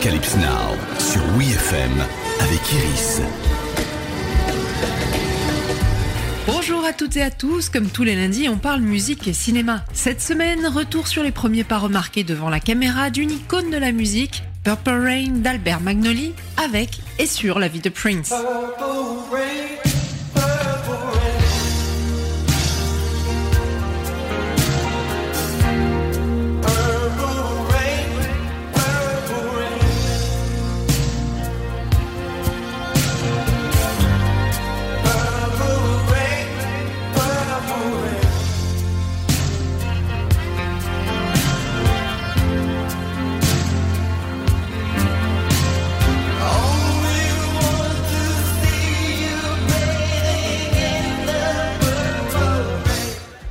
Arocalypse Now sur WeFM avec Iris. Bonjour à toutes et à tous, comme tous les lundis, on parle musique et cinéma. Cette semaine, retour sur les premiers pas remarqués devant la caméra d'une icône de la musique, Purple Rain d'Albert Magnoli, avec et sur la vie de Prince.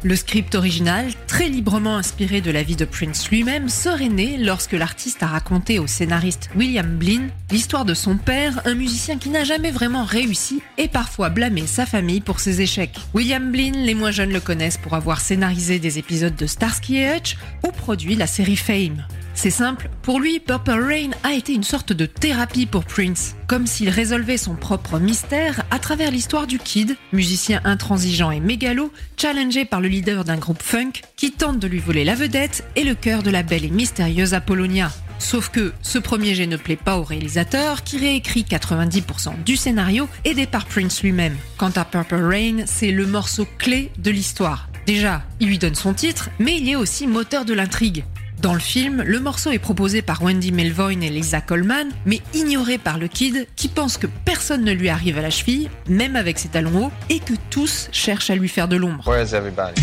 Le script original, très librement inspiré de la vie de Prince lui-même, serait né lorsque l'artiste a raconté au scénariste William Blinn l'histoire de son père, un musicien qui n'a jamais vraiment réussi et parfois blâmé sa famille pour ses échecs. William Blinn, les moins jeunes le connaissent pour avoir scénarisé des épisodes de Starsky et Hutch ou produit la série Fame. C'est simple, pour lui, Purple Rain a été une sorte de thérapie pour Prince, comme s'il résolvait son propre mystère à travers l'histoire du Kid, musicien intransigeant et mégalo, challengé par le leader d'un groupe funk qui tente de lui voler la vedette et le cœur de la belle et mystérieuse Apollonia. Sauf que ce premier jet ne plaît pas au réalisateur qui réécrit 90% du scénario aidé par Prince lui-même. Quant à Purple Rain, c'est le morceau clé de l'histoire. Déjà, il lui donne son titre, mais il est aussi moteur de l'intrigue. Dans le film, le morceau est proposé par Wendy Melvoin et Lisa Coleman, mais ignoré par le kid qui pense que personne ne lui arrive à la cheville, même avec ses talons hauts, et que tous cherchent à lui faire de l'ombre. Where's everybody?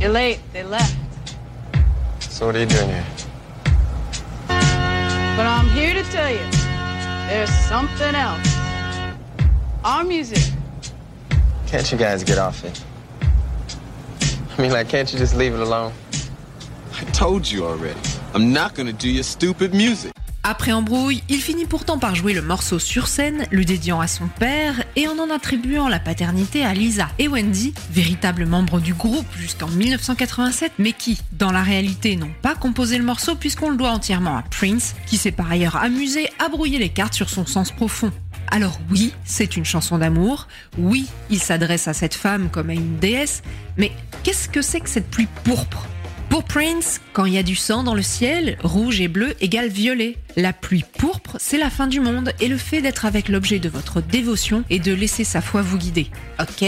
You're late. They left. So what are you doing here? But I'm here to tell you, there's something else. Our music. Can't you guys get off it? I mean, like, can't you just leave it alone? Après embrouille, il finit pourtant par jouer le morceau sur scène, le dédiant à son père et en en attribuant la paternité à Lisa et Wendy, véritables membres du groupe jusqu'en 1987, mais qui, dans la réalité, n'ont pas composé le morceau puisqu'on le doit entièrement à Prince, qui s'est par ailleurs amusé à brouiller les cartes sur son sens profond. Alors oui, c'est une chanson d'amour, oui, il s'adresse à cette femme comme à une déesse, mais qu'est-ce que c'est que cette pluie pourpre? Pour Prince, quand il y a du sang dans le ciel, rouge et bleu égale violet. La pluie pourpre, c'est la fin du monde et le fait d'être avec l'objet de votre dévotion et de laisser sa foi vous guider. Ok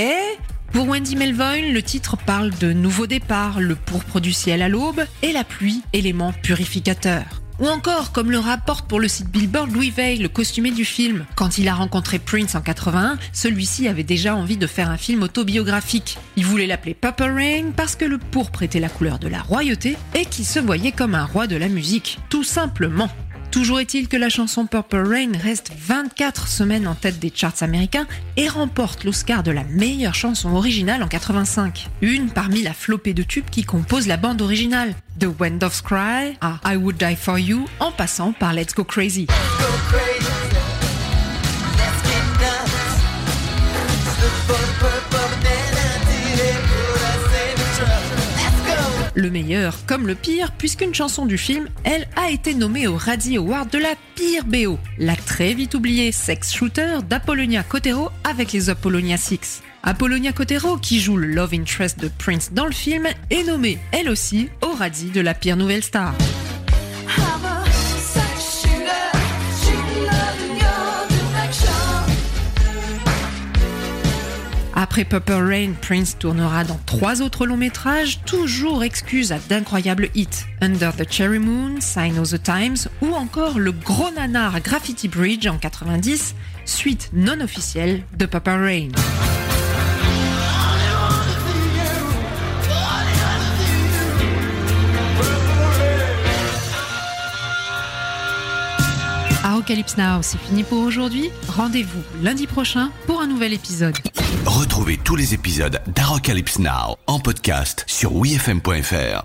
pour Wendy Melvoin, le titre parle de nouveau départ, le pourpre du ciel à l'aube et la pluie, élément purificateur. Ou encore, comme le rapporte pour le site Billboard Louis Veil, le costumé du film. Quand il a rencontré Prince en 81, celui-ci avait déjà envie de faire un film autobiographique. Il voulait l'appeler Purple Rain parce que le pourpre était la couleur de la royauté et qu'il se voyait comme un roi de la musique. Tout simplement. Toujours est-il que la chanson Purple Rain reste 24 semaines en tête des charts américains et remporte l'Oscar de la meilleure chanson originale en 85. Une parmi la flopée de tubes qui composent la bande originale. De When Doves Cry à I Would Die For You en passant par Let's Go Crazy. Le meilleur comme le pire, puisqu'une chanson du film, elle, a été nommée au Razzie Award de la pire BO, la très vite oubliée Sex Shooter d'Apollonia Kotero avec les Apollonia Six. Apollonia Kotero, qui joue le love interest de Prince dans le film, est nommée, elle aussi, au Razzie de la pire nouvelle star. Après Purple Rain, Prince tournera dans trois autres longs métrages, toujours excuse à d'incroyables hits. Under the Cherry Moon, Sign of the Times ou encore le gros nanar Graffiti Bridge en 90, suite non officielle de Purple Rain. Arocalypse Now, c'est fini pour aujourd'hui. Rendez-vous lundi prochain pour un nouvel épisode. Retrouvez tous les épisodes d'Arocalypse Now en podcast sur wefm.fr.